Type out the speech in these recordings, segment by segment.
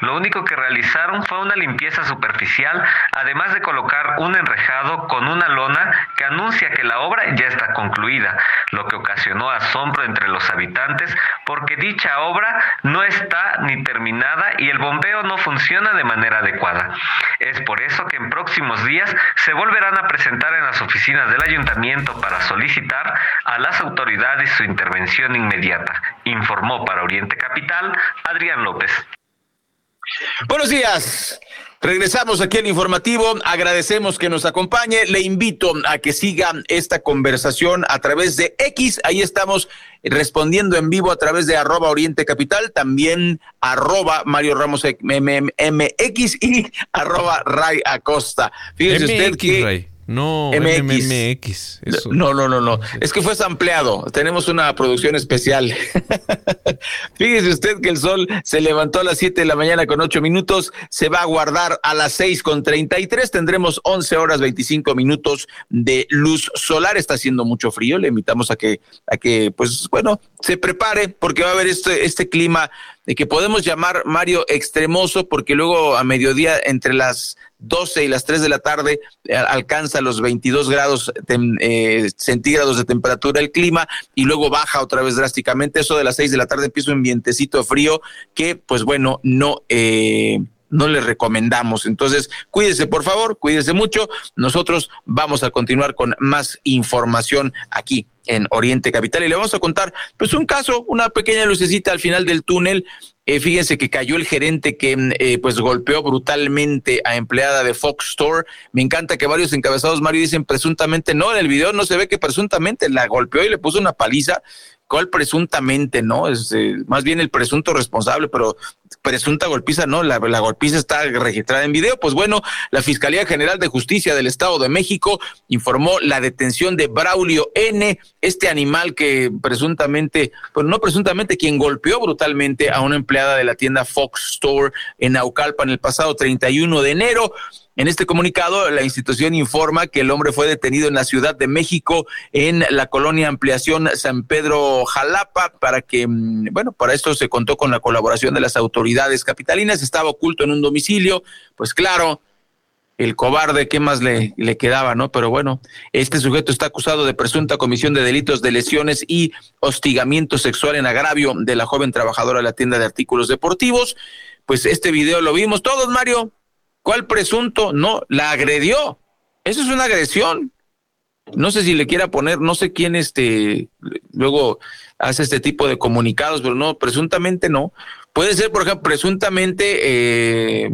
lo único que realizaron fue una limpieza superficial, además de colocar un enrejado con una lona que anuncia que la obra ya está concluida, lo que ocasionó asombro entre los habitantes porque dicha obra no está ni terminada y el bombeo no funciona de manera adecuada. Es por eso que en próximos días se volverán a presentar en las oficinas del ayuntamiento para solicitar a las autoridades su intervención inmediata, informó para Oriente Capital Adrián López. Buenos días. Regresamos aquí al informativo. Agradecemos que nos acompañe. Le invito a que siga esta conversación a través de X. Ahí estamos respondiendo en vivo a través de arroba Oriente Capital, también arroba Mario Ramos MX y arroba Ray Acosta. Fíjese usted que... No, MX. No, no, no, no. Es que fue sampleado. Tenemos una producción especial. Fíjese usted que el sol se levantó a las 7 de la mañana con 8 minutos. Se va a guardar a las 6 con 33. Tendremos 11 horas 25 minutos de luz solar. Está haciendo mucho frío. Le invitamos a que, a que, pues, bueno, se prepare porque va a haber este, este clima de que podemos llamar Mario extremoso porque luego a mediodía entre las 12 y las 3 de la tarde eh, alcanza los 22 grados eh, centígrados de temperatura el clima y luego baja otra vez drásticamente. Eso de las 6 de la tarde empieza un vientecito frío que, pues bueno, no... Eh, no le recomendamos. Entonces, cuídese, por favor, cuídese mucho. Nosotros vamos a continuar con más información aquí en Oriente Capital y le vamos a contar pues un caso, una pequeña lucecita al final del túnel. Eh, fíjense que cayó el gerente que eh, pues golpeó brutalmente a empleada de Fox Store. Me encanta que varios encabezados Mario dicen presuntamente no, en el video no se ve que presuntamente la golpeó y le puso una paliza. ¿Cuál presuntamente no? Es eh, más bien el presunto responsable, pero presunta golpiza no, la, golpiza está registrada en video. Pues bueno, la Fiscalía General de Justicia del Estado de México informó la detención de Braulio N, este animal que presuntamente, pues no presuntamente, quien golpeó brutalmente a una empleada de la tienda Fox Store en Naucalpa en el pasado 31 de enero. En este comunicado, la institución informa que el hombre fue detenido en la Ciudad de México, en la colonia Ampliación San Pedro Jalapa, para que, mm, bueno, para esto se contó con la colaboración de las autoridades capitalinas, estaba oculto en un domicilio, pues claro, el cobarde, ¿qué más le, le, quedaba, no? Pero bueno, este sujeto está acusado de presunta comisión de delitos de lesiones y hostigamiento sexual en agravio de la joven trabajadora de la tienda de artículos deportivos. Pues este video lo vimos todos, Mario. ¿Cuál presunto? No, la agredió. Eso es una agresión. No sé si le quiera poner, no sé quién este luego hace este tipo de comunicados, pero no, presuntamente no. Puede ser, por ejemplo, presuntamente eh,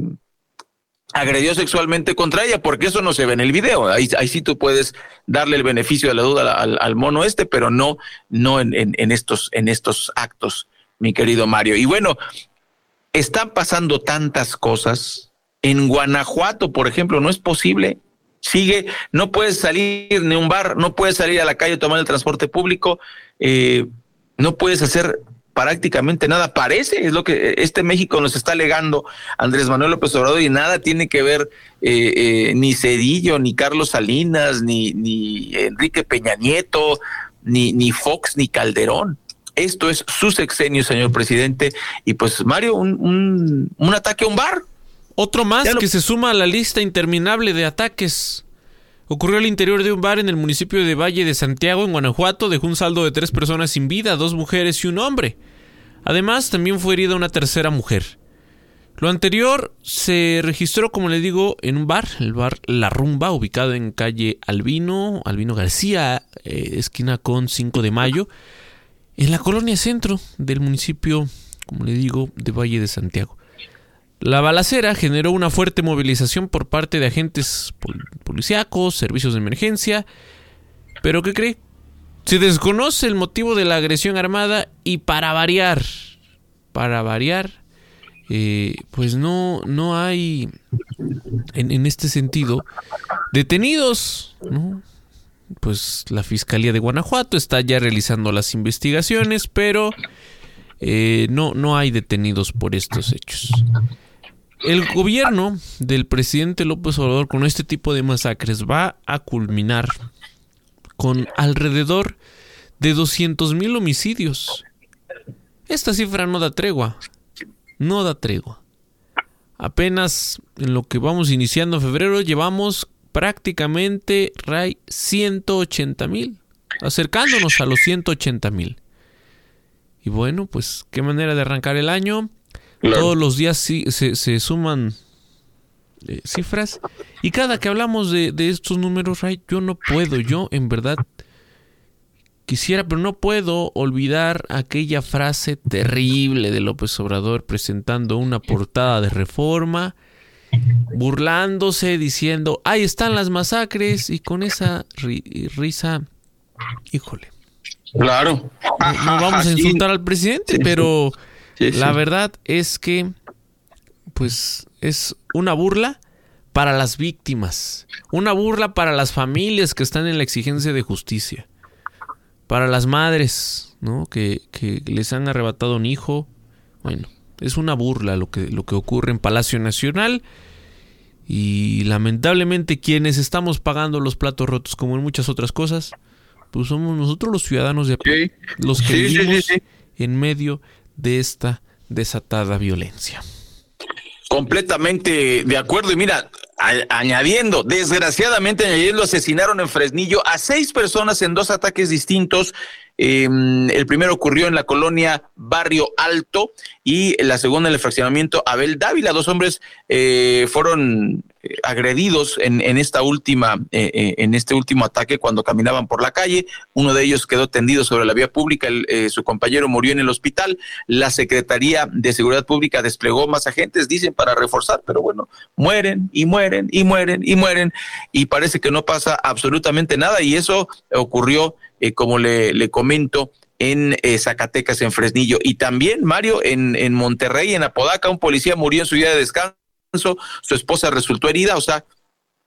agredió sexualmente contra ella, porque eso no se ve en el video. Ahí, ahí sí tú puedes darle el beneficio de la duda al, mono este, pero no, no en, estos, en estos actos, mi querido Mario. Y bueno, están pasando tantas cosas en Guanajuato, por ejemplo, no es posible. Sigue, no puedes salir ni un bar, no puedes salir a la calle a tomar el transporte público, eh, no puedes hacer prácticamente nada. Parece, es lo que este México nos está alegando Andrés Manuel López Obrador y nada tiene que ver eh, eh, ni Cedillo, ni Carlos Salinas, ni, ni Enrique Peña Nieto, ni, ni Fox, ni Calderón. Esto es su sexenio, señor presidente. Y pues, Mario, un, un, un ataque a un bar, otro más que se suma a la lista interminable de ataques. Ocurrió al interior de un bar en el municipio de Valle de Santiago, en Guanajuato, dejó un saldo de tres personas sin vida, dos mujeres y un hombre. Además, también fue herida una tercera mujer. Lo anterior se registró, como le digo, en un bar, el bar La Rumba, ubicado en calle Albino, Albino García, eh, esquina con 5 de mayo, en la colonia centro del municipio, como le digo, de Valle de Santiago. La balacera generó una fuerte movilización por parte de agentes policíacos, servicios de emergencia. Pero ¿qué cree? Se desconoce el motivo de la agresión armada y para variar, para variar, eh, pues no, no hay en, este sentido detenidos, ¿no? Pues la Fiscalía de Guanajuato está ya realizando las investigaciones, pero eh, no, no hay detenidos por estos hechos. El gobierno del presidente López Obrador con este tipo de masacres va a culminar con alrededor de 200 mil homicidios. Esta cifra no da tregua. No da tregua. apenas en lo que vamos iniciando en febrero llevamos prácticamente, Ray, 180 mil, acercándonos a los 180 mil. Y bueno, pues qué manera de arrancar el año. Todos los días sí, se, suman eh, cifras. Y cada que hablamos de, de estos números, Ray, yo no puedo, yo en verdad quisiera, pero no puedo olvidar aquella frase terrible de López Obrador presentando una portada de reforma, burlándose, diciendo, ahí están las masacres, y con esa risa, híjole. Claro. No, vamos a insultar al presidente, pero la verdad es que, pues, es una burla para las víctimas, una burla para las familias que están en la exigencia de justicia para las madres, ¿no? Que, que, les han arrebatado un hijo. Bueno, es una burla lo que, lo que ocurre en Palacio Nacional. Y lamentablemente quienes estamos pagando los platos rotos, como en muchas otras cosas, pues somos nosotros los ciudadanos de los que vivimos en medio de esta desatada violencia. Completamente de acuerdo. Y mira, añadiendo, desgraciadamente añadiendo, asesinaron en Fresnillo a seis personas en dos ataques distintos. Em, el primero ocurrió en la colonia Barrio Alto y la segunda en el fraccionamiento Abel Dávila. Dos hombres eh, fueron eh, agredidos en, esta última, eh, en este último ataque cuando caminaban por la calle. Uno de ellos quedó tendido sobre la vía pública, su compañero murió en el hospital. La Secretaría de Seguridad Pública desplegó más agentes, dicen, para reforzar, pero bueno, mueren y mueren y mueren y mueren y parece que no pasa absolutamente nada y eso ocurrió, eh, como le, comento, en eh, Zacatecas, en Fresnillo y también, Mario, en, en Monterrey, en Apodaca, un policía murió en su día de descanso, su esposa resultó herida, o sea,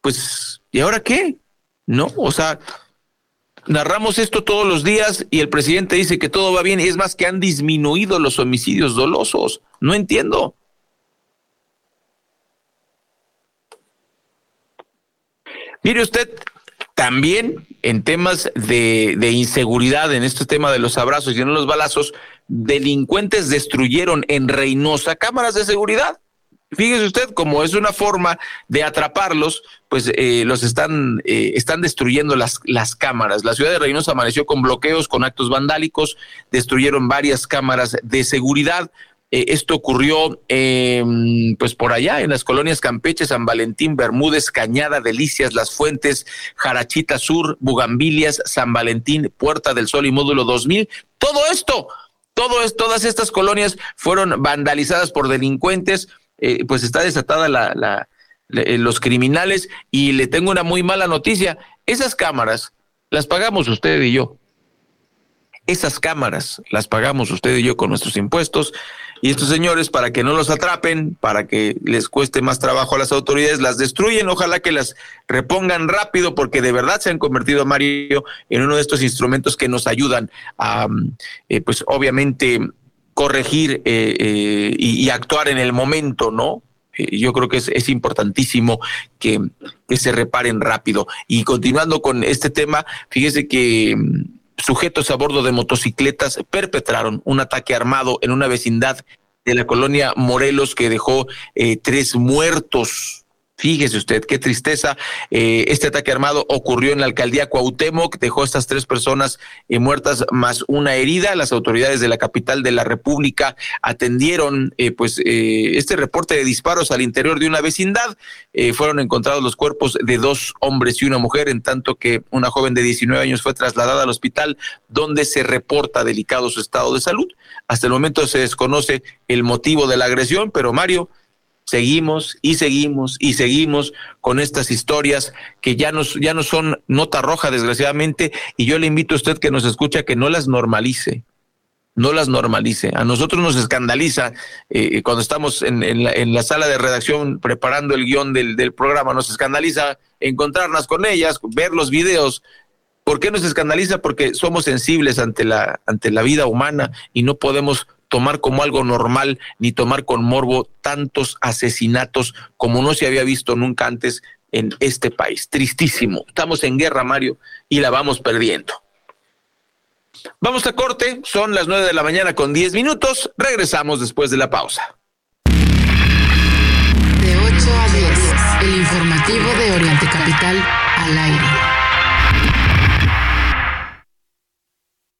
pues, ¿y ahora qué? ¿No? O sea, narramos esto todos los días y el presidente dice que todo va bien y es más que han disminuido los homicidios dolosos. No entiendo. Mire usted, también en temas de, inseguridad, en este tema de los abrazos y no los balazos, delincuentes destruyeron en Reynosa cámaras de seguridad. Fíjese usted, como es una forma de atraparlos, pues eh, los están, eh, están destruyendo las, las cámaras. La ciudad de Reynosa amaneció con bloqueos, con actos vandálicos, destruyeron varias cámaras de seguridad. Eh, esto ocurrió pues por allá en las colonias Campeche, San Valentín, Bermúdez, Cañada, Delicias, Las Fuentes, Jarachita Sur, Bugambilias, San Valentín, Puerta del Sol y Módulo 2000. Todo esto, todo es, todas estas colonias fueron vandalizadas por delincuentes, eh, pues está desatada la, la, eh, los criminales y le tengo una muy mala noticia. Esas cámaras las pagamos usted y yo. Esas cámaras las pagamos usted y yo con nuestros impuestos y estos señores, para que no los atrapen, para que les cueste más trabajo a las autoridades, las destruyen. Ojalá que las repongan rápido, porque de verdad se han convertido, Mario, en uno de estos instrumentos que nos ayudan a, eh, pues obviamente, corregir eh, eh, y, actuar en el momento, ¿no? yo creo que es, es importantísimo que, que, se reparen rápido. Y continuando con este tema, fíjese que sujetos a bordo de motocicletas perpetraron un ataque armado en una vecindad de la colonia Morelos que dejó eh, tres muertos Fíjese usted, qué tristeza. Eh, este ataque armado ocurrió en la alcaldía Cuauhtémoc, dejó estas tres personas eh, muertas más una herida. Las autoridades de la capital de la República atendieron eh, pues este reporte de disparos al interior de una vecindad. fueron encontrados los cuerpos de dos hombres y una mujer, en tanto que una joven de 19 años fue trasladada al hospital donde se reporta delicado su estado de salud. Hasta el momento se desconoce el motivo de la agresión, pero Mario, seguimos y seguimos y seguimos con estas historias que ya, nos, ya no son nota roja, desgraciadamente, y yo le invito a usted que nos escucha que no las normalice, no las normalice. A nosotros nos escandaliza eh, cuando estamos en, en, la, en, la, sala de redacción preparando el guion del, del programa, nos escandaliza encontrarnos con ellas, ver los videos. ¿Por qué nos escandaliza? Porque somos sensibles ante la, ante la vida humana y no podemos tomar como algo normal ni tomar con morbo tantos asesinatos como no se había visto nunca antes en este país. Tristísimo. Estamos en guerra, Mario, y la vamos perdiendo. Vamos a corte, son las nueve de la mañana con diez minutos. Regresamos después de la pausa. El informativo de Oriente Capital al aire.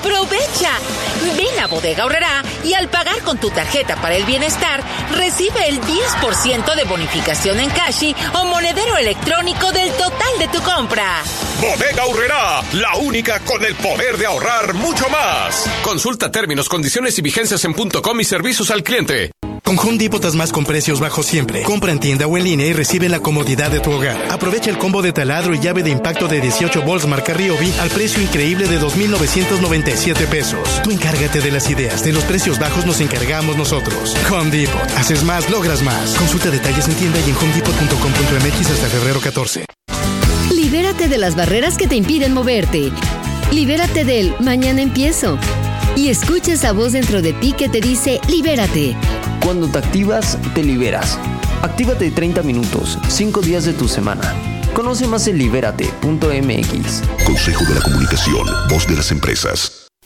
¡Aprovecha! Ven a Bodega Horrera y al pagar con tu tarjeta para el bienestar, recibe el 10% de bonificación en Cashi o monedero electrónico del total de tu compra. Bodega Horrera, la única con el poder de ahorrar mucho más. Consulta términos, condiciones y vigencias en .com y servicios al cliente. Con Home Depot más con precios bajos siempre. Compra en tienda o en línea y recibe la comodidad de tu hogar. Aprovecha el combo de taladro y llave de impacto de 18 volts marca Ryobi al precio increíble de 2.997 pesos. Tú encárgate de las ideas. De los precios bajos nos encargamos nosotros. Home Depot. Haces más, logras más. Consulta detalles en tienda y en homedepot.com.mx hasta febrero 14. Libérate de las barreras que te impiden moverte. Libérate del mañana empiezo. Y escucha esa voz dentro de ti que te dice libérate. Cuando te activas, te liberas. Actívate 30 minutos, 5 días de tu semana. Conoce más en libérate.mx. Consejo de la Comunicación, voz de las empresas.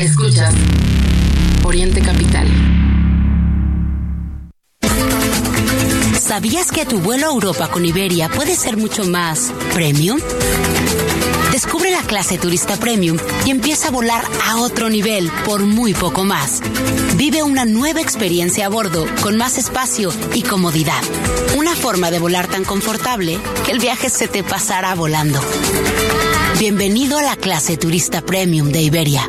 Escuchas Oriente Capital. ¿Sabías que tu vuelo a Europa con Iberia puede ser mucho más premium? Descubre la clase turista premium y empieza a volar a otro nivel por muy poco más. Vive una nueva experiencia a bordo con más espacio y comodidad. Una forma de volar tan confortable que el viaje se te pasará volando. Bienvenido a la clase turista premium de Iberia.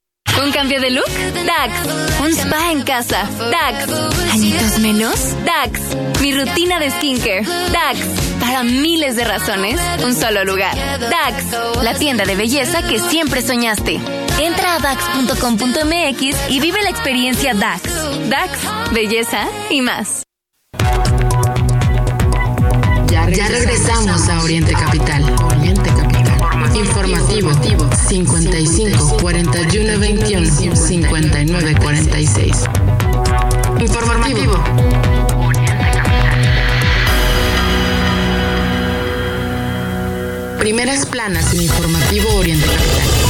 ¿Un cambio de look? DAX. ¿Un spa en casa? DAX. ¿Añitos menos? DAX. Mi rutina de skincare? DAX. Para miles de razones, un solo lugar. DAX. La tienda de belleza que siempre soñaste. Entra a DAX.com.mx y vive la experiencia DAX. DAX. Belleza y más. Ya regresamos a Oriente Capital. Informativo 55 41 21 59 46. Informativo. Primeras planas en Informativo Oriente Capital.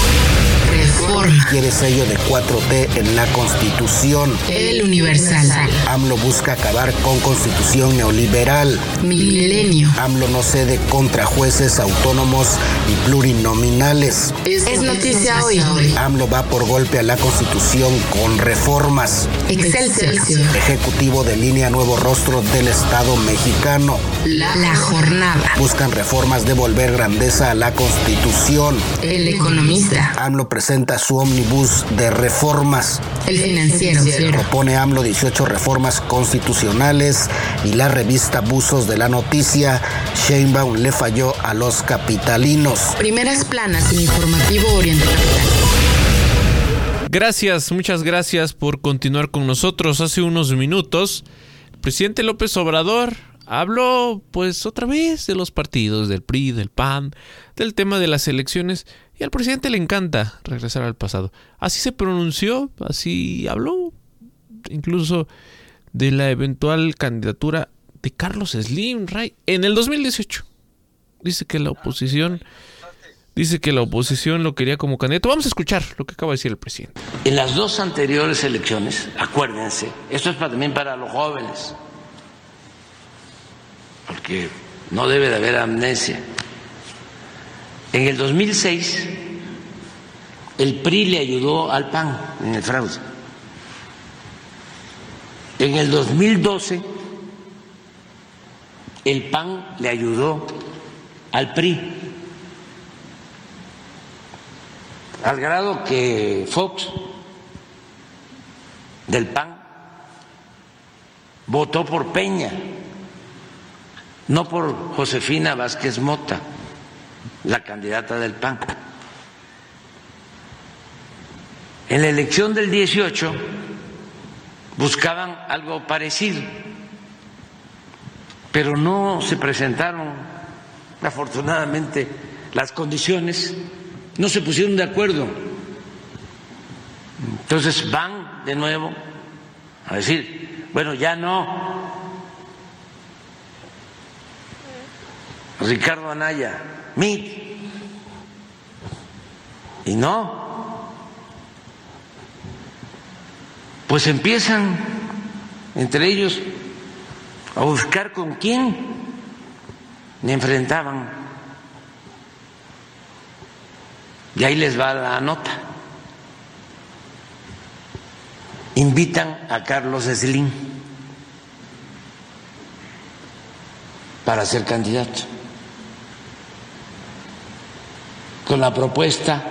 Quiere sello de 4T en la Constitución. El Universal. AMLO busca acabar con constitución neoliberal. Milenio. AMLO no cede contra jueces autónomos y plurinominales. Es, noticia hoy. AMLO va por golpe a la constitución con reformas. Excelsior. Ejecutivo de línea Nuevo Rostro del Estado mexicano. La, la jornada. Buscan reformas de volver grandeza a la constitución. El economista. AMLO presenta su ómnibus de reformas. El financiero. Propone AMLO 18 reformas constitucionales y la revista Buzos de la Noticia, Sheinbaum le falló a los capitalinos. Primeras planas en Informativo Oriente Gracias, muchas gracias por continuar con nosotros. Hace unos minutos, el presidente López Obrador habló pues otra vez de los partidos, del PRI, del PAN, del tema de las elecciones y al presidente le encanta regresar al pasado. Así se pronunció, así habló, incluso de la eventual candidatura de Carlos Slim Ray en el 2018. Dice que la oposición dice que la oposición lo quería como candidato. Vamos a escuchar lo que acaba de decir el presidente. En las dos anteriores elecciones, acuérdense, esto es también para los jóvenes porque no debe de haber amnesia. En el 2006, el PRI le ayudó al PAN en el fraude. En el 2012, el PAN le ayudó al PRI. Al grado que Fox del PAN votó por Peña, no por Josefina Vázquez Mota, la candidata del PAN. En la elección del 18 buscaban algo parecido, pero no se presentaron, afortunadamente, las condiciones, no se pusieron de acuerdo. Entonces van de nuevo a decir, bueno, ya no. Ricardo Anaya, MIT. Y no. Pues empiezan entre ellos a buscar con quién me enfrentaban. Y ahí les va la nota. Invitan a Carlos Slim para ser candidato. Con la propuesta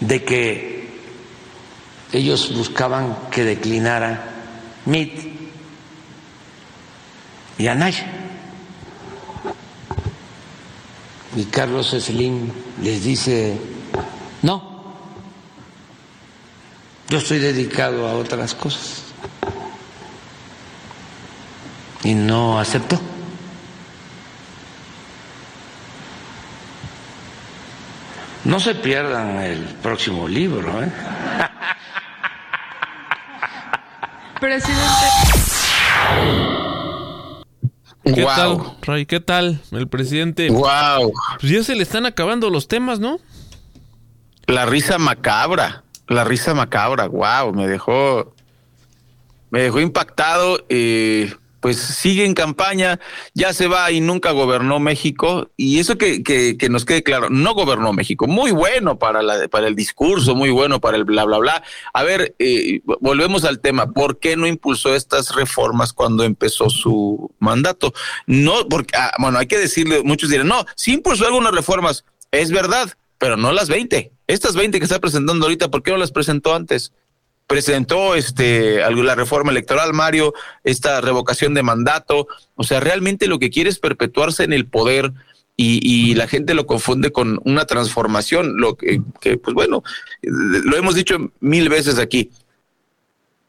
de que ellos buscaban que declinara MIT y Anaya. Y Carlos Slim les dice, no, yo estoy dedicado a otras cosas. Y no aceptó. No se pierdan el próximo libro, ¿eh? Presidente. ¿Qué tal, Ray? ¿Qué tal, el presidente? Wow. Pues ya se le están acabando los temas, ¿no? La risa macabra, la risa macabra, wow, me dejó, me dejó impactado. Eh, pues sigue en campaña, ya se va y nunca gobernó México. Y eso que, que, que nos quede claro, no gobernó México. Muy bueno para, la, para el discurso, muy bueno para el bla, bla, bla. A ver, eh, volvemos al tema. ¿Por qué no impulsó estas reformas cuando empezó su mandato? No, porque, ah, bueno, hay que decirle, muchos dirán, no, sí impulsó algunas reformas, es verdad, pero no las 20. Estas 20 que está presentando ahorita, ¿por qué no las presentó antes? Presentó este la reforma electoral, Mario, esta revocación de mandato, o sea, realmente lo que quiere es perpetuarse en el poder y, la gente lo confunde con una transformación, lo que, que, pues bueno, lo hemos dicho mil veces aquí.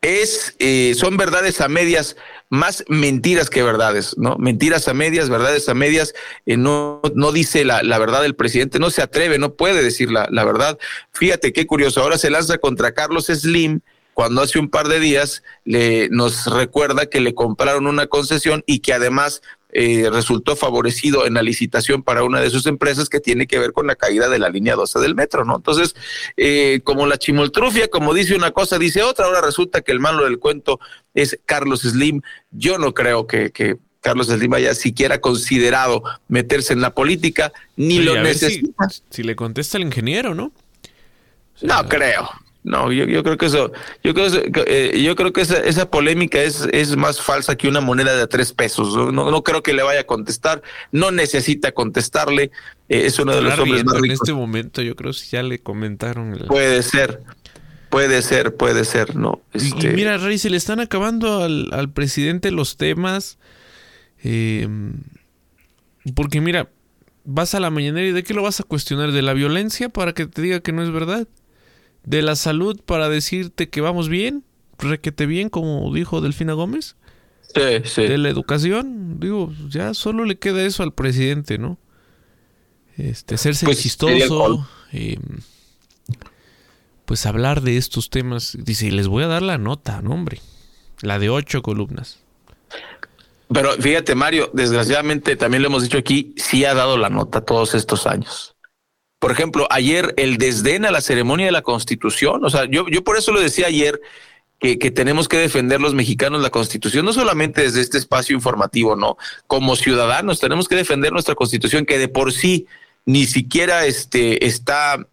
Es, eh, son verdades a medias, más mentiras que verdades, ¿no? Mentiras a medias, verdades a medias, eh, no, no dice la, la, verdad del presidente, no se atreve, no puede decir la, la verdad. Fíjate qué curioso, ahora se lanza contra Carlos Slim, cuando hace un par de días le, nos recuerda que le compraron una concesión y que además eh, resultó favorecido en la licitación para una de sus empresas que tiene que ver con la caída de la línea 12 del metro, ¿no? Entonces, eh, como la chimoltrufia, como dice una cosa, dice otra, ahora resulta que el malo del cuento es Carlos Slim. Yo no creo que, que Carlos Slim haya siquiera considerado meterse en la política, ni lo necesita. Si, si le contesta el ingeniero, ¿no? No creo. No, yo, yo creo que eso, yo creo, eh, yo creo que esa, esa polémica es, es más falsa que una moneda de tres pesos. No, no creo que le vaya a contestar, no necesita contestarle. Eh, es uno de los hombres más riendo en ricos. este momento, yo creo que ya le comentaron. el- Puede ser, puede ser, puede ser, no. Y- Este, Y mira, Rey, se le están acabando al, al presidente los temas. eh, porque mira, vas a la mañanera y ¿de qué lo vas a cuestionar? ¿De la violencia para que te diga que no es verdad? ¿De la salud para decirte que vamos bien? ¿Requete bien, como dijo Delfina Gómez? Sí, sí. ¿De la educación? Digo, ya solo le queda eso al presidente, ¿no? Este, hacerse Pues, chistoso. eh, pues hablar de estos temas. Dice, y les voy a dar la nota, no, hombre. La de ocho columnas. Pero fíjate, Mario, desgraciadamente también lo hemos dicho aquí, sí ha dado la nota todos estos años. Por ejemplo, ayer el desdén a la ceremonia de la Constitución, o sea, yo, yo por eso lo decía ayer, que, que, tenemos que defender los mexicanos la constitución, no solamente desde este espacio informativo, no, como ciudadanos tenemos que defender nuestra constitución que de por sí ni siquiera este, está,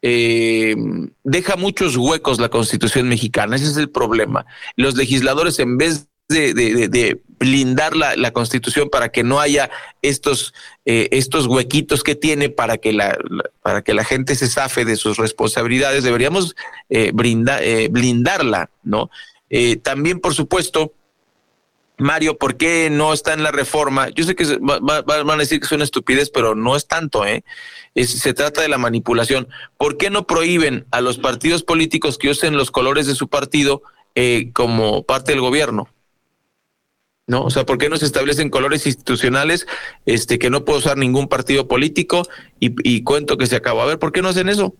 eh, deja muchos huecos la constitución mexicana, ese es el problema. Los legisladores en vez de, blindar la, constitución para que no haya estos, eh, estos huequitos que tiene para que la, para que la gente se zafe de sus responsabilidades, deberíamos eh, brinda, eh, blindarla, ¿no? Eh, también, por supuesto, Mario, ¿por qué no está en la reforma? Yo sé que va, va, van a decir que es una estupidez, pero no es tanto, ¿eh? Se trata de la manipulación. ¿Por qué no prohíben a los partidos políticos que usen los colores de su partido eh, como parte del gobierno? ¿No? O sea, ¿por qué no se establecen colores institucionales este, que no puede usar ningún partido político y, y cuento que se acabó? A ver, ¿por qué no hacen eso?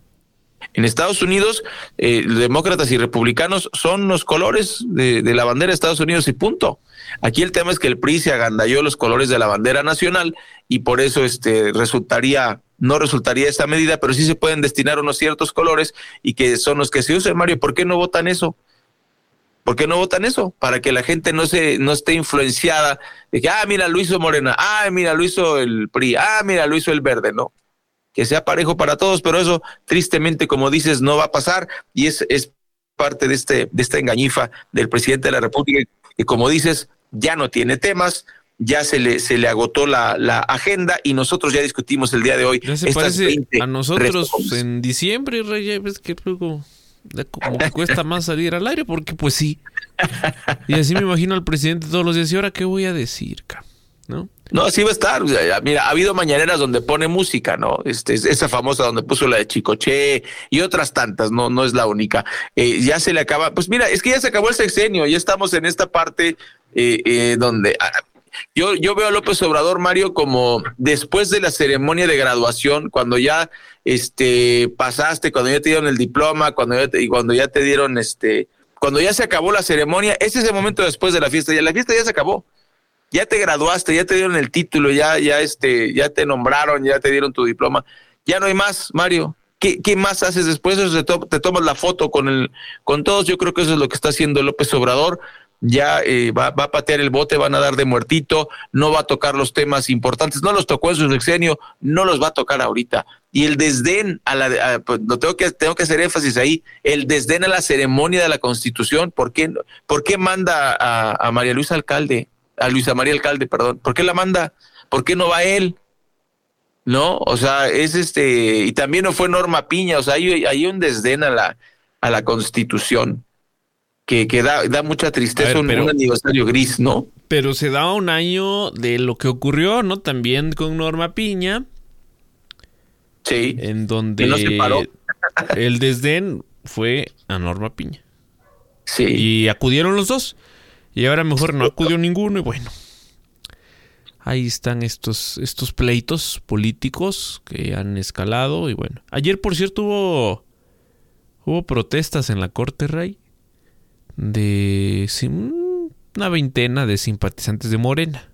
En Estados Unidos, eh, demócratas y republicanos son los colores de, de, la bandera de Estados Unidos y punto. Aquí el tema es que el PRI se agandalló los colores de la bandera nacional y por eso este resultaría, no resultaría esta medida, pero sí se pueden destinar unos ciertos colores y que son los que se usan, Mario. ¿Por qué no votan eso? ¿Por qué no votan eso? Para que la gente no se no esté influenciada de que, ah, mira, lo hizo Morena, ah, mira, lo hizo el PRI, ah, mira, lo hizo el Verde, ¿no? Que sea parejo para todos, pero eso tristemente, como dices, no va a pasar y es, es parte de, este, de esta engañifa del presidente de la República, que como dices, ya no tiene temas, ya se le, se le agotó la, la agenda y nosotros ya discutimos el día de hoy. Ya se parece a nosotros en diciembre, Reyes, que luego como que cuesta más salir al aire porque pues sí. Y así me imagino al presidente todos los días. ¿Y ahora qué voy a decir, ¿no? No, así va a estar. Mira, ha habido mañaneras donde pone música, ¿no? Este, esa famosa donde puso la de Chicoche y otras tantas, no, no es la única. Eh, ya se le acaba, pues mira, es que ya se acabó el sexenio, ya estamos en esta parte eh, eh, donde ah, yo, yo veo a López Obrador, Mario, como después de la ceremonia de graduación, cuando ya este, pasaste, cuando ya te dieron el diploma, cuando ya te, y cuando ya te dieron este, cuando ya se acabó la ceremonia, ese es el momento después de la fiesta, ya la fiesta ya se acabó. Ya te graduaste, ya te dieron el título, ya, ya este, ya te nombraron, ya te dieron tu diploma. Ya no hay más, Mario. ¿Qué, qué más haces después? Te tomas la foto con el, con todos. Yo creo que eso es lo que está haciendo López Obrador ya eh, va, va, a patear el bote, van a dar de muertito, no va a tocar los temas importantes, no los tocó en su sexenio, no los va a tocar ahorita. Y el desdén a la, pues, no tengo que tengo que hacer énfasis ahí, el desdén a la ceremonia de la Constitución, ¿por qué, por qué manda a, María Luisa Alcalde, a Luisa María Alcalde, perdón, por qué la manda? ¿Por qué no va él? ¿No? O sea, es este, y también no fue Norma Piña, o sea, hay, hay un desdén a la, a la Constitución que, que da, da, mucha tristeza ver, un, pero, un, aniversario gris, ¿no? Pero se da un año de lo que ocurrió, ¿no? También con Norma Piña. Sí. En donde no se paró. el desdén fue a Norma Piña. Sí. Y acudieron los dos. Y ahora mejor no acudió ninguno y bueno. Ahí están estos, estos pleitos políticos que han escalado y bueno. Ayer, por cierto, hubo, hubo protestas en la Corte Rey de una veintena de simpatizantes de Morena,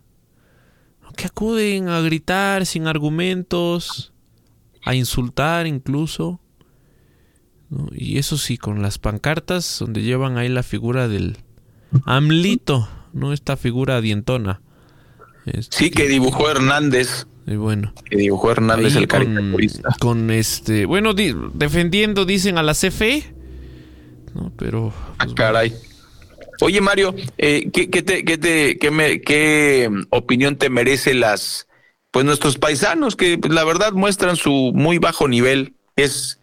que acuden a gritar sin argumentos, a insultar incluso, ¿no? y eso sí, con las pancartas donde llevan ahí la figura del AMLito, no esta figura dientona. Este, sí, que dibujó Hernández. Y bueno. Que dibujó Hernández el caricaturista. Con, con este, bueno, di, defendiendo, dicen a la CFE, ¿no? Pero. Pues, ah, caray. Oye, Mario, eh, ¿qué, qué, te, qué, te, qué, me, ¿qué opinión te merece las, pues nuestros paisanos que pues, la verdad muestran su muy bajo nivel? Es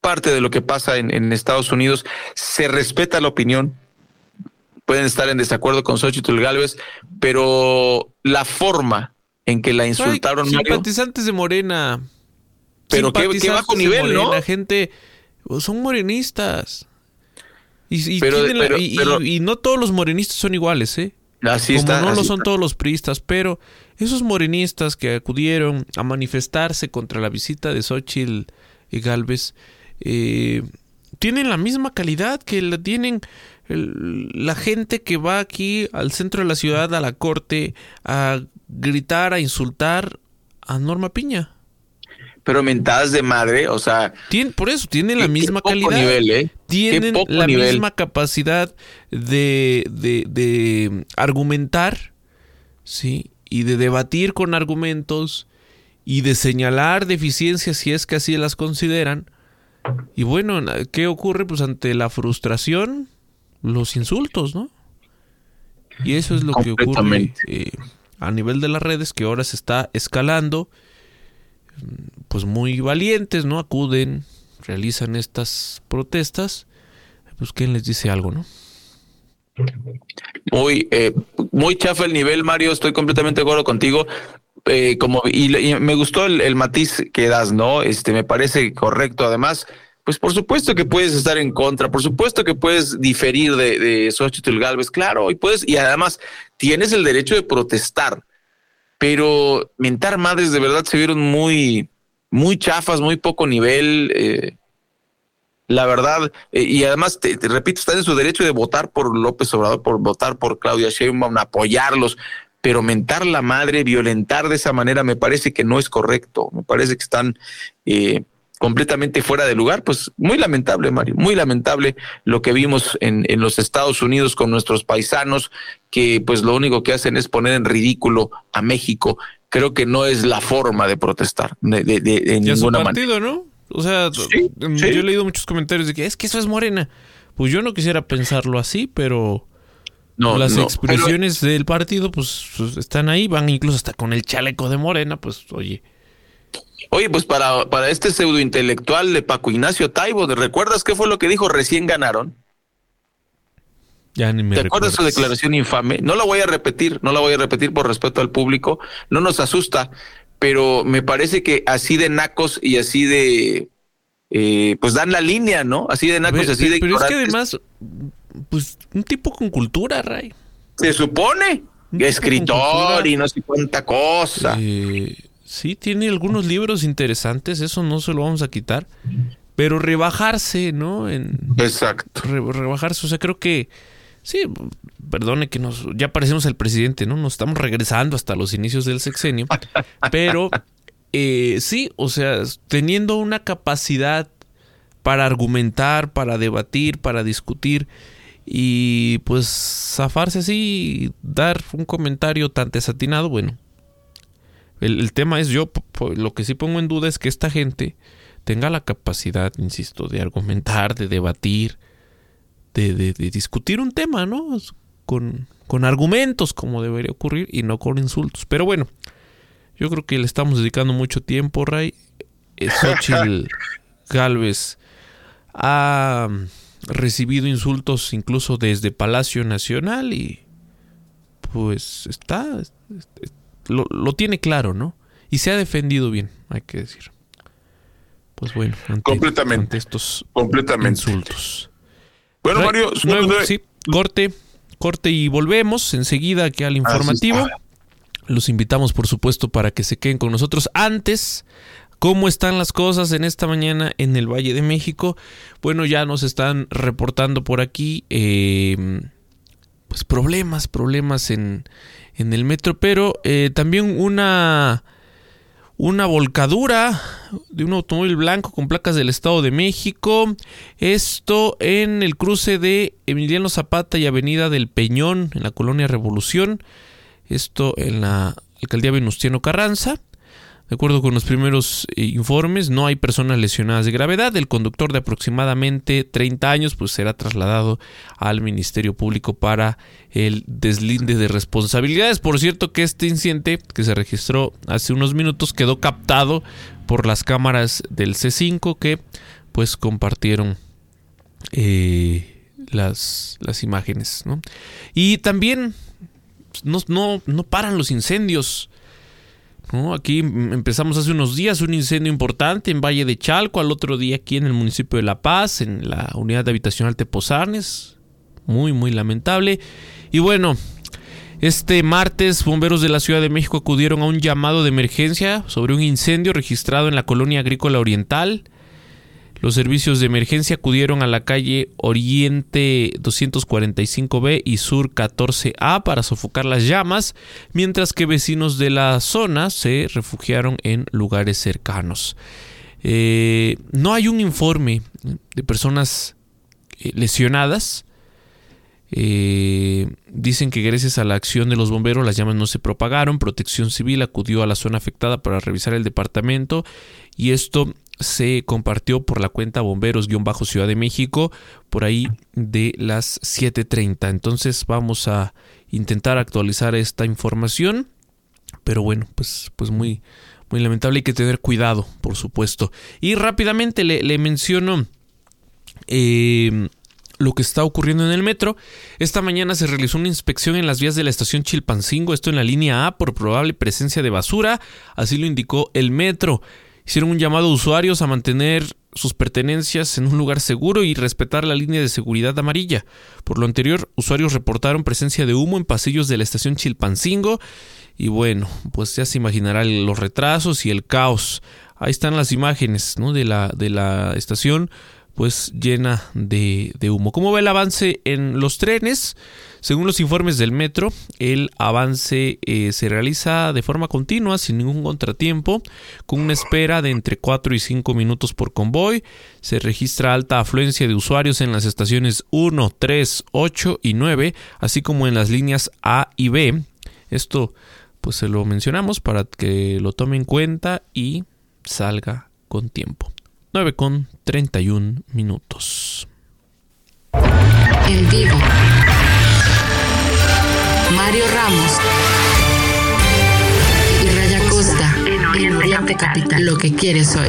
parte de lo que pasa en, en Estados Unidos. Se respeta la opinión. Pueden estar en desacuerdo con Xochitl Galvez, pero la forma en que la insultaron. Ay, simpatizantes de Morena. Pero qué, bajo nivel, Morena, ¿no? La gente pues, son morenistas. Y, y, pero, la, pero, y, pero, y, no todos los morenistas son iguales, ¿eh? Así Como está, no así lo son está. todos los priistas, pero esos morenistas que acudieron a manifestarse contra la visita de Xochitl y Galvez eh, tienen la misma calidad que la tienen el, la gente que va aquí al centro de la ciudad, a la corte, a gritar, a insultar a Norma Piña. Pero mentadas de madre, o sea. por eso, tienen la misma calidad. Nivel, ¿eh? Tienen la misma capacidad de, de, de, argumentar, ¿sí? Y de debatir con argumentos y de señalar deficiencias si es que así las consideran. Y bueno, ¿qué ocurre? Pues ante la frustración, los insultos, ¿no? Y eso es lo que ocurre eh, a nivel de las redes, que ahora se está escalando pues muy valientes, ¿no? Acuden, realizan estas protestas, pues ¿quién les dice algo, no? Muy, eh, muy chafa el nivel, Mario, estoy completamente de acuerdo contigo. Eh, como y, me gustó el, matiz que das, ¿no? Este me parece correcto. Además, pues por supuesto que puedes estar en contra, por supuesto que puedes diferir de, de Xochitl Galvez, claro, y puedes, y además tienes el derecho de protestar pero mentar madres de verdad se vieron muy, muy chafas, muy poco nivel. Eh, la verdad, eh, y además, te, repito, están en su derecho de votar por López Obrador, por votar por Claudia Sheinbaum, apoyarlos, pero mentar la madre, violentar de esa manera, me parece que no es correcto. Me parece que están eh, completamente fuera de lugar, pues muy lamentable, Mario, muy lamentable lo que vimos en, en, los Estados Unidos con nuestros paisanos, que pues lo único que hacen es poner en ridículo a México. Creo que no es la forma de protestar de, de, de, ninguna partido, ¿no? O sea, yo he leído muchos comentarios de que es que eso es morena. Pues yo no quisiera pensarlo así, pero no, las expresiones del partido pues, pues están ahí, van incluso hasta con el chaleco de morena, pues oye. Oye, pues para, para este pseudo intelectual de Paco Ignacio Taibo, ¿recuerdas qué fue lo que dijo? Recién ganaron. Ya ni me ¿Te acuerdas su declaración infame? No la voy a repetir, no la voy a repetir por respeto al público, no nos asusta, pero me parece que así de nacos y así de, eh, pues dan la línea, ¿no? Así de nacos, y así de... Pero es que además, pues un tipo con cultura, Ray. Se supone, escritor y no sé cuánta cosa. Eh, sí, tiene algunos libros interesantes, eso no se lo vamos a quitar. Pero rebajarse, ¿no? En, Exacto. rebajarse, o sea, creo que sí, perdone que nos ya parecemos el presidente, ¿no? Nos estamos regresando hasta los inicios del sexenio, pero eh, sí, o sea, teniendo una capacidad para argumentar, para debatir, para discutir y pues zafarse así, dar un comentario tan desatinado, bueno, el, tema es yo, lo que sí pongo en duda es que esta gente tenga la capacidad, insisto, de argumentar, de debatir, de, de, discutir un tema, ¿no? Con, con, argumentos como debería ocurrir y no con insultos. Pero bueno, yo creo que le estamos dedicando mucho tiempo, Ray. Eh, Xochitl Galvez ha recibido insultos incluso desde Palacio Nacional y pues está, lo, tiene claro, ¿no? Y se ha defendido bien, hay que decir. Pues bueno, completamente estos completamente. insultos. Bueno, Mario, sí, corte, corte y volvemos enseguida aquí al informativo. Los invitamos, por supuesto, para que se queden con nosotros. Antes, ¿cómo están las cosas en esta mañana en el Valle de México? Bueno, ya nos están reportando por aquí, eh, pues problemas, problemas en, en el metro, pero eh, también una, una volcadura de un automóvil blanco con placas del Estado de México. Esto en el cruce de Emiliano Zapata y Avenida del Peñón, en la colonia Revolución. Esto en la alcaldía Venustiano Carranza. De acuerdo con los primeros eh, informes, no hay personas lesionadas de gravedad. El conductor de aproximadamente 30 años pues será trasladado al Ministerio Público para el deslinde de responsabilidades. Por cierto que este incidente que se registró hace unos minutos quedó captado por las cámaras del C5 que pues compartieron eh, las, las imágenes. Y también no, no, no paran los incendios Aquí empezamos hace unos días un incendio importante en Valle de Chalco, al otro día aquí en el municipio de La Paz, en la unidad de habitacional Tepozarnes. Muy, muy lamentable. Y bueno, este martes, bomberos de la Ciudad de México acudieron a un llamado de emergencia sobre un incendio registrado en la colonia agrícola oriental. Los servicios de emergencia acudieron a la calle Oriente 245B y Sur 14A para sofocar las llamas, mientras que vecinos de la zona se refugiaron en lugares cercanos. Eh, no hay un informe de personas eh, lesionadas. Eh, dicen que gracias a la acción de los bomberos las llamas no se propagaron. Protección Civil acudió a la zona afectada para revisar el departamento y esto se compartió por la cuenta Bomberos-Ciudad de México por ahí de las 7.30. Entonces vamos a intentar actualizar esta información. Pero bueno, pues, pues muy, muy lamentable. Hay que tener cuidado, por supuesto. Y rápidamente le, menciono eh, lo que está ocurriendo en el metro. Esta mañana se realizó una inspección en las vías de la estación Chilpancingo, esto en la línea A, por probable presencia de basura. Así lo indicó el metro. Hicieron un llamado a usuarios a mantener sus pertenencias en un lugar seguro y respetar la línea de seguridad amarilla. Por lo anterior, usuarios reportaron presencia de humo en pasillos de la estación Chilpancingo y bueno, pues ya se imaginarán los retrasos y el caos. Ahí están las imágenes ¿no? de, la, de la estación, pues llena de, humo. ¿Cómo va el avance en los trenes? Según los informes del metro, el avance eh, se realiza de forma continua, sin ningún contratiempo, con una espera de entre 4 y 5 minutos por convoy. Se registra alta afluencia de usuarios en las estaciones 1, 3, 8 y 9, así como en las líneas A y B. Esto pues se lo mencionamos para que lo tome en cuenta y salga con tiempo. 9 con 31 minutos. En vivo. Mario Ramos y Raya Costa en Oriente Capital. Lo que quieres hoy.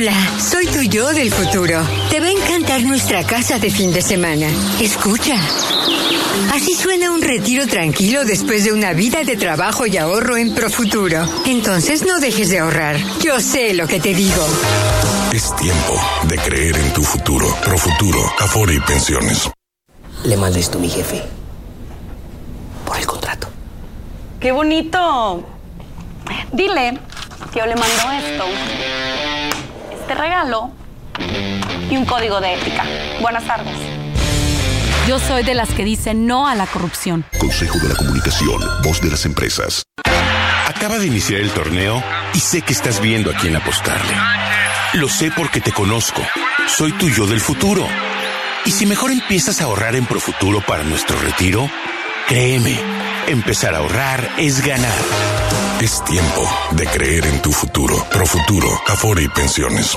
Hola, soy tu yo del futuro. Te va a encantar nuestra casa de fin de semana. Escucha. Así suena un retiro tranquilo después de una vida de trabajo y ahorro en Profuturo. Entonces no dejes de ahorrar. Yo sé lo que te digo. Es tiempo de creer en tu futuro. Profuturo, Afore y Pensiones. Le mandé esto a mi jefe. Por el contrato. ¡Qué bonito! Dile que yo le mando esto regalo y un código de ética. Buenas tardes. Yo soy de las que dicen no a la corrupción. Consejo de la Comunicación, voz de las empresas. Acaba de iniciar el torneo y sé que estás viendo a quién apostarle. Lo sé porque te conozco. Soy tuyo del futuro. Y si mejor empiezas a ahorrar en Profuturo para nuestro retiro, créeme, empezar a ahorrar es ganar. Es tiempo de creer en tu futuro. Profuturo, Afore y Pensiones.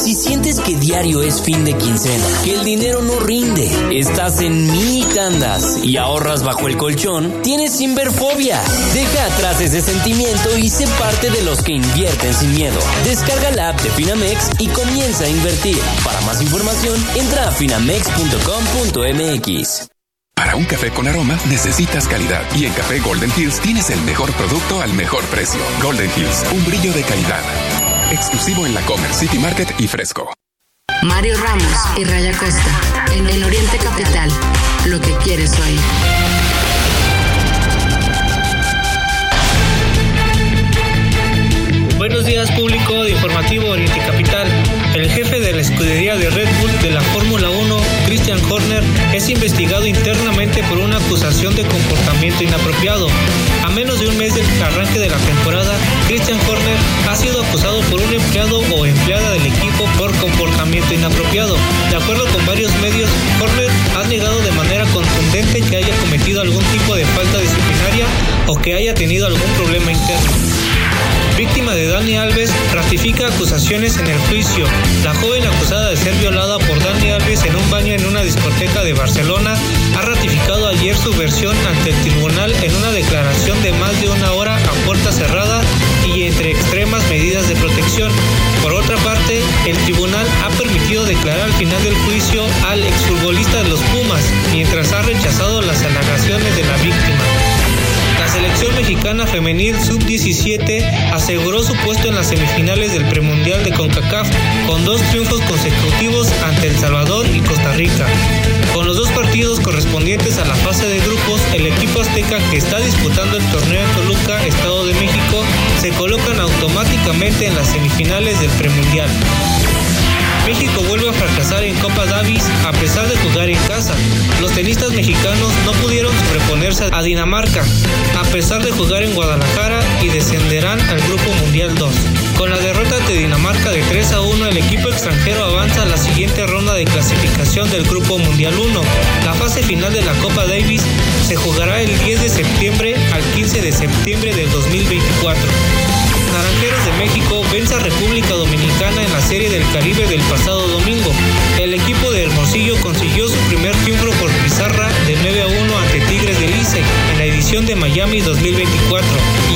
Si sientes que diario es fin de quincena, que el dinero no rinde, estás en mini tandas y ahorras bajo el colchón, tienes Inverfobia. Deja atrás ese sentimiento y sé parte de los que invierten sin miedo. Descarga la app de Finamex y comienza a invertir. Para más información, entra a finamex.com.mx. Para un café con aroma necesitas calidad y en Café Golden Hills tienes el mejor producto al mejor precio. Golden Hills, un brillo de calidad. Exclusivo en la Comer City Market y Fresco. Mario Ramos y Raya Costa. En el Oriente Capital. Lo que quieres hoy. Buenos días, público de Informativo Oriente Capital. El jefe de la escudería de Red Bull de la Fórmula 1, Christian Horner, es investigado internamente por una acusación de comportamiento inapropiado. A menos de un mes del arranque de la temporada, Christian Horner ha sido acusado por un empleado o empleada del equipo por comportamiento inapropiado. De acuerdo con varios medios, Horner ha negado de manera contundente que haya cometido algún tipo de falta disciplinaria o que haya tenido algún problema interno. Víctima de Dani Alves, ratifica acusaciones en el juicio. La joven acusada de ser violada por Dani Alves en un baño en una discoteca de Barcelona ha ratificado ayer su versión ante el tribunal en una declaración de más de una hora a puerta cerrada y entre extremas medidas de protección. Por otra parte, el tribunal ha permitido declarar al final del juicio al exfutbolista de los Pumas, mientras ha rechazado las alegaciones de la víctima. La selección mexicana femenil sub-17 aseguró su puesto en las semifinales del premundial de CONCACAF con dos triunfos consecutivos ante El Salvador y Costa Rica. Con los dos partidos correspondientes a la fase de grupos, el equipo azteca que está disputando el torneo en Toluca, Estado de México, se colocan automáticamente en las semifinales del premundial. México vuelve a fracasar en Copa Davis a pesar de jugar en casa. Los tenistas mexicanos no pudieron sobreponerse a Dinamarca a pesar de jugar en Guadalajara y descenderán al Grupo Mundial 2. Con la derrota de Dinamarca de 3 a 1, el equipo extranjero avanza a la siguiente ronda de clasificación del Grupo Mundial 1. La fase final de la Copa Davis se jugará el 10 de septiembre al 15 de septiembre del 2024. Naranjeros de México vence a República Dominicana en la Serie del Caribe del pasado domingo. El equipo de Hermosillo consiguió su primer triunfo por pizarra de 9 a 1 ante Tigres del Lice en la edición de Miami 2024.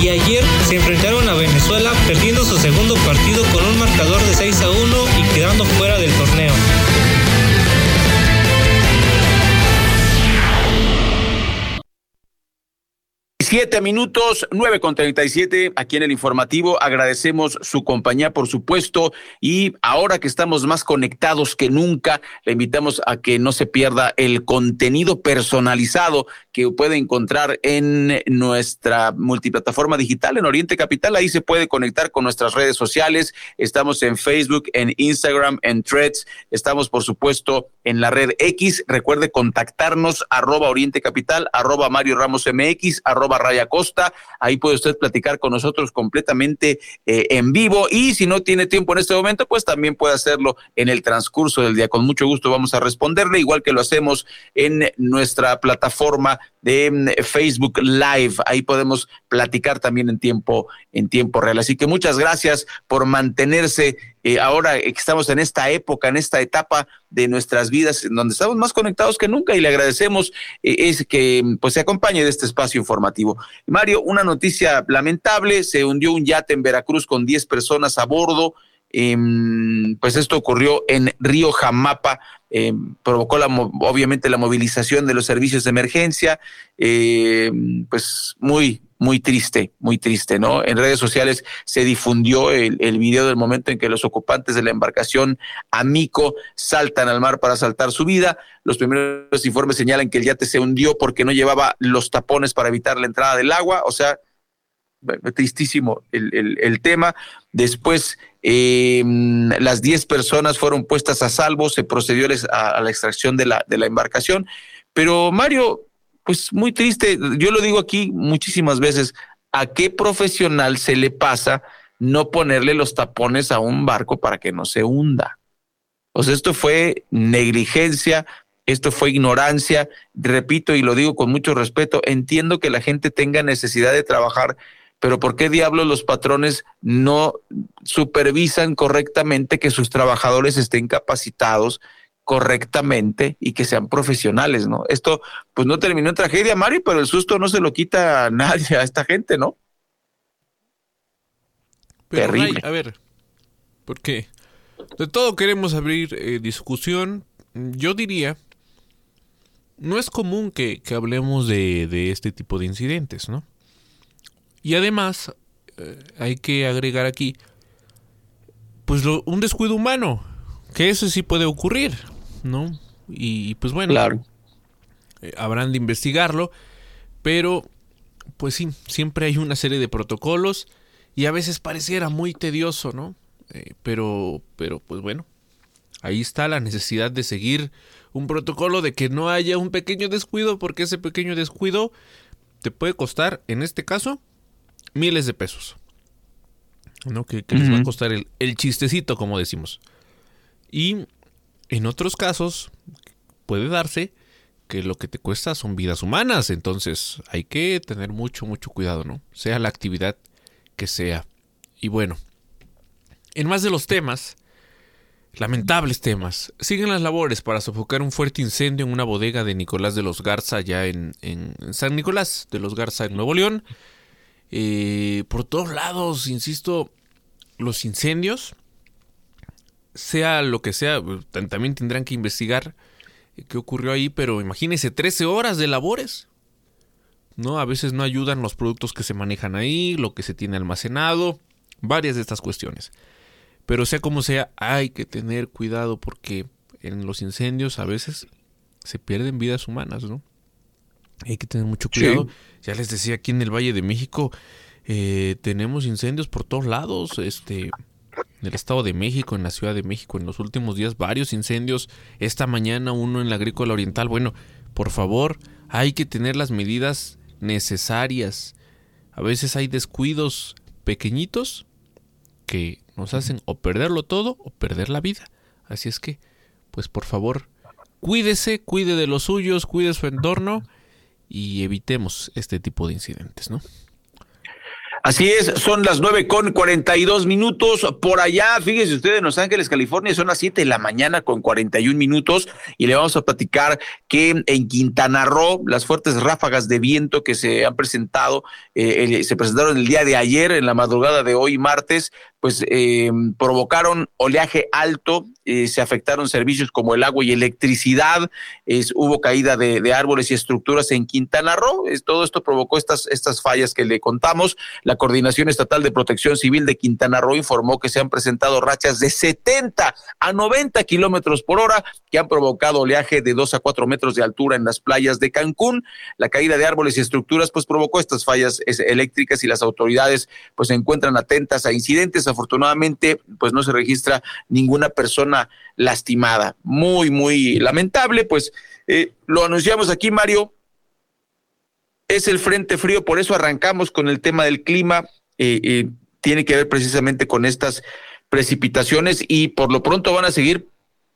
Y ayer se enfrentaron a Venezuela perdiendo su segundo partido con un marcador de 6 a 1 y quedando fuera del torneo. Siete minutos, nueve con treinta y siete, aquí en el informativo. Agradecemos su compañía, por supuesto, y ahora que estamos más conectados que nunca, le invitamos a que no se pierda el contenido personalizado que puede encontrar en nuestra multiplataforma digital en Oriente Capital. Ahí se puede conectar con nuestras redes sociales. Estamos en Facebook, en Instagram, en Threads. Estamos, por supuesto, en la red X. Recuerde contactarnos arroba Oriente Capital, arroba Mario Ramos MX, Raya Costa. Ahí puede usted platicar con nosotros completamente eh, en vivo y si no tiene tiempo en este momento, pues también puede hacerlo en el transcurso del día. Con mucho gusto vamos a responderle, igual que lo hacemos en nuestra plataforma de mm, Facebook Live. Ahí podemos platicar también en tiempo, en tiempo real. Así que muchas gracias por mantenerse eh, ahora que estamos en esta época, en esta etapa de nuestras vidas, en donde estamos más conectados que nunca y le agradecemos eh, es que pues se acompañe de este espacio informativo. Mario, una noticia lamentable, se hundió un yate en Veracruz con 10 personas a bordo. Em, pues esto ocurrió en Río Jamapa, em, provocó la, obviamente la movilización de los servicios de emergencia, em, pues muy, muy triste, muy triste, ¿no? En redes sociales se difundió el, el, video del momento en que los ocupantes de la embarcación Amico saltan al mar para saltar su vida. Los primeros informes señalan que el yate se hundió porque no llevaba los tapones para evitar la entrada del agua, o sea, tristísimo el, el, tema. Después, eh, las 10 personas fueron puestas a salvo, se procedió a, a, la extracción de la, de la embarcación. Pero Mario, pues muy triste, yo lo digo aquí muchísimas veces, ¿a qué profesional se le pasa no ponerle los tapones a un barco para que no se hunda? O sea, esto fue negligencia, esto fue ignorancia, repito y lo digo con mucho respeto, entiendo que la gente tenga necesidad de trabajar pero ¿por qué diablos los patrones no supervisan correctamente que sus trabajadores estén capacitados correctamente y que sean profesionales, ¿no? Esto pues no terminó en tragedia, Mario, pero el susto no se lo quita a nadie, a esta gente, ¿no? Terrible. a ver, porque de todo queremos abrir eh, discusión. Yo diría, no es común que, que hablemos de, de este tipo de incidentes, ¿no? Y además, eh, hay que agregar aquí, pues lo, un descuido humano, que eso sí puede ocurrir, ¿no? Y, pues bueno, claro. Eh, habrán de investigarlo, pero pues sí, siempre hay una serie de protocolos y a veces pareciera muy tedioso, ¿no? Eh, pero, pero pues bueno, ahí está la necesidad de seguir un protocolo de que no haya un pequeño descuido, porque ese pequeño descuido te puede costar, en este caso, miles de pesos. ¿No? Que, les va a costar el, el chistecito, como decimos. Y en otros casos puede darse que lo que te cuesta son vidas humanas, entonces hay que tener mucho, mucho cuidado, ¿no? Sea la actividad que sea. Y bueno, en más de los temas, lamentables temas, siguen las labores para sofocar un fuerte incendio en una bodega de Nicolás de los Garza, ya en, San Nicolás de los Garza, en Nuevo León. Eh, por todos lados, insisto, los incendios, sea lo que sea, también tendrán que investigar qué ocurrió ahí, pero imagínense 13 horas de labores. ¿No? A veces no ayudan los productos que se manejan ahí, lo que se tiene almacenado, varias de estas cuestiones. Pero sea como sea, hay que tener cuidado porque en los incendios a veces se pierden vidas humanas, ¿no? Hay que tener mucho cuidado. Ya les decía, aquí en el Valle de México eh, tenemos incendios por todos lados. Este, en el Estado de México, en la Ciudad de México, en los últimos días varios incendios, esta mañana uno en la Agrícola Oriental. Bueno, por favor, hay que tener las medidas necesarias. A veces hay descuidos pequeñitos que nos hacen o perderlo todo o perder la vida. Así es que, pues por favor, cuídese, cuide de los suyos, cuide su entorno y evitemos este tipo de incidentes, ¿no? Así es, son las nueve con cuarenta y dos minutos. Por allá, fíjese usted, en Los Ángeles, California, son las siete de la mañana con cuarenta y un minutos. Y le vamos a platicar que en Quintana Roo, las fuertes ráfagas de viento que se han presentado, eh, se presentaron el día de ayer, en la madrugada de hoy, martes, pues eh, provocaron oleaje alto, eh, se afectaron servicios como el agua y electricidad, hubo caída de, árboles y estructuras en Quintana Roo. todo esto provocó estas, estas fallas que le contamos. La Coordinación Estatal de Protección Civil de Quintana Roo informó que se han presentado rachas de 70 a 90 kilómetros por hora que han provocado oleaje de 2 a 4 metros de altura en las playas de Cancún. La caída de árboles y estructuras pues provocó estas fallas eléctricas y las autoridades pues se encuentran atentas a incidentes afortunadamente, pues no se registra ninguna persona lastimada. Muy, muy lamentable, pues eh, lo anunciamos aquí, Mario. Es el frente frío, por eso arrancamos con el tema del clima. Eh, eh, tiene que ver precisamente con estas precipitaciones y por lo pronto van a seguir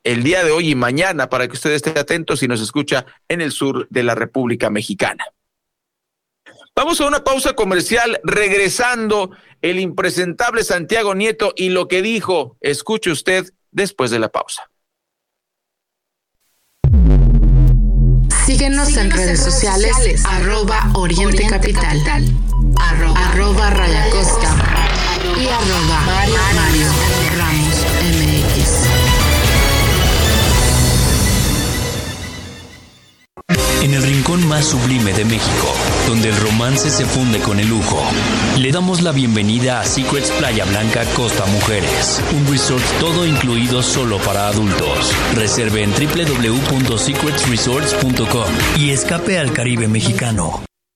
el día de hoy y mañana para que usted esté atento si nos escucha en el sur de la República Mexicana. Vamos a una pausa comercial. Regresando, el impresentable Santiago Nieto y lo que dijo, escuche usted después de la pausa. Síguenos en redes sociales, arroba Oriente Capital, arroba, Raya Costa y arroba Mario Ramos En el rincón más sublime de México, donde el romance se funde con el lujo, le damos la bienvenida a Secrets Playa Blanca Costa Mujeres, un resort todo incluido solo para adultos. Reserve en www.secretsresorts.com y escape al Caribe mexicano.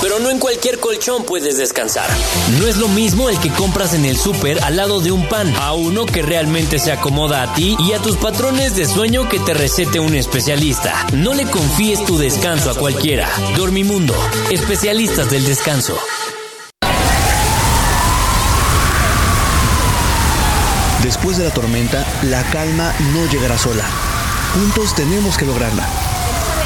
pero no en cualquier colchón puedes descansar. No es lo mismo el que compras en el súper al lado de un pan, a uno que realmente se acomoda a ti y a tus patrones de sueño que te recete un especialista. No le confíes tu descanso a cualquiera. Dormimundo, especialistas del descanso. Después de la tormenta, la calma no llegará sola. Juntos tenemos que lograrla.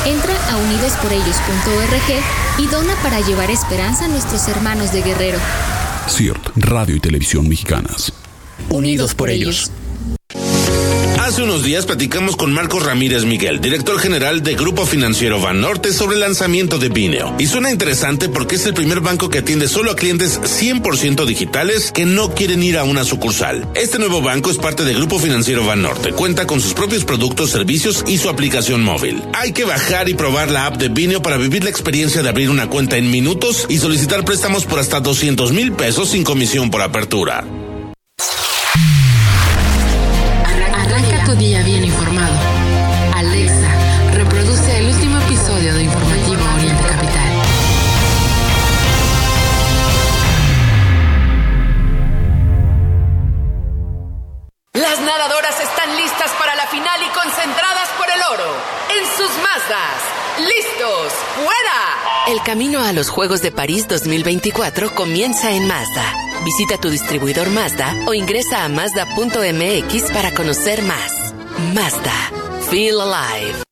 Entra a unidosporellos.org y dona para llevar esperanza a nuestros hermanos de Guerrero. CIRT, Radio y Televisión Mexicanas. Unidos por ellos. Hace unos días platicamos con Marcos Ramírez Miguel, director general de Grupo Financiero Banorte, sobre el lanzamiento de Bineo. Y suena interesante porque es el primer banco que atiende solo a clientes 100% digitales que no quieren ir a una sucursal. Este nuevo banco es parte de Grupo Financiero Banorte. Cuenta con sus propios productos, servicios y su aplicación móvil. Hay que bajar y probar la app de Bineo para vivir la experiencia de abrir una cuenta en minutos y solicitar préstamos por hasta 200 mil pesos sin comisión por apertura. El camino a los Juegos de París 2024 comienza en Mazda. Visita tu distribuidor Mazda o ingresa a Mazda.mx para conocer más. Mazda. Feel alive.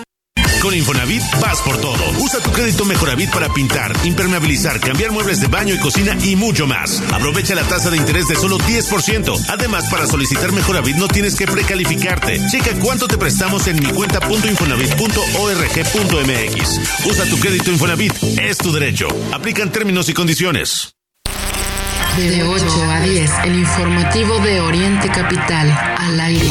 Con Infonavit vas por todo. Usa tu crédito Mejoravit para pintar, impermeabilizar, cambiar muebles de baño y cocina y mucho más. Aprovecha la tasa de interés de solo 10%. Además, para solicitar Mejoravit no tienes que precalificarte. Checa cuánto te prestamos en mi cuenta.infonavit.org.mx. Usa tu crédito Infonavit. Es tu derecho. Aplican términos y condiciones. De 8 a 10, el informativo de Oriente Capital, al aire.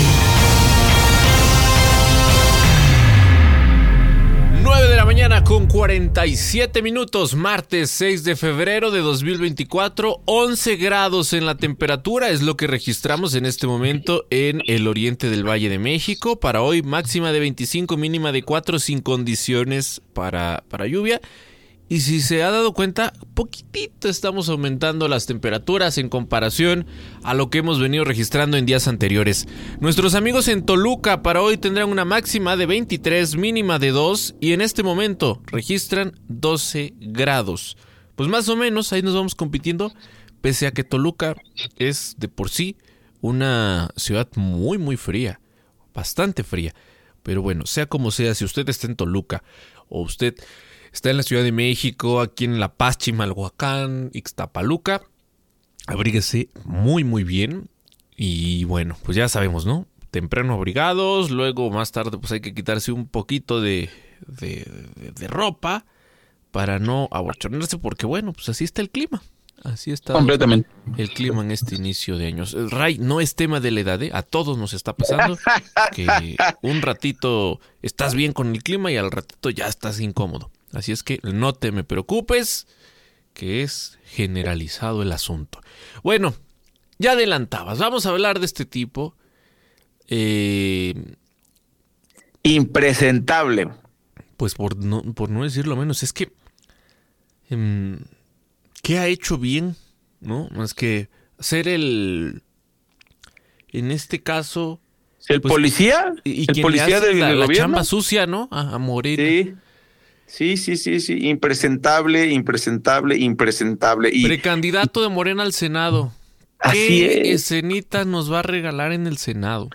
Mañana con 47 minutos, martes 6 de febrero de 2024, 11 grados en la temperatura es lo que registramos en este momento en el oriente del Valle de México. Para hoy máxima de 25, mínima de 4 sin condiciones para, para lluvia. Y si se ha dado cuenta, poquitito estamos aumentando las temperaturas en comparación a lo que hemos venido registrando en días anteriores. Nuestros amigos en Toluca para hoy tendrán una máxima de 23, mínima de 2 y en este momento registran 12 grados. Pues más o menos ahí nos vamos compitiendo, pese a que Toluca es de por sí una ciudad muy muy fría, bastante fría. Pero bueno, sea como sea, si usted está en Toluca o usted Está en la Ciudad de México, aquí en La Paz, Chimalhuacán, Ixtapaluca. Abríguese muy, muy bien. Y bueno, pues ya sabemos, ¿no? Temprano abrigados, luego más tarde pues hay que quitarse un poquito de, de, de ropa para no abochornarse porque bueno, pues así está el clima. Así está Completamente. el clima en este inicio de años. Ray, no es tema de la edad, ¿eh? a todos nos está pasando que un ratito estás bien con el clima y al ratito ya estás incómodo. Así es que no te me preocupes, que es generalizado el asunto. Bueno, ya adelantabas, vamos a hablar de este tipo. Eh, Impresentable. Pues por no, por no decirlo menos, es que... Eh, ¿Qué ha hecho bien? ¿No? Más que ser el... En este caso... ¿El pues, policía? Y, ¿El policía del, la, gobierno? chamba sucia, ¿no? A, a Morena. Sí. Sí, sí, sí, sí. Impresentable, impresentable, impresentable. Y Precandidato de Morena al Senado. Así ¿Qué es. escenita nos va a regalar en el Senado?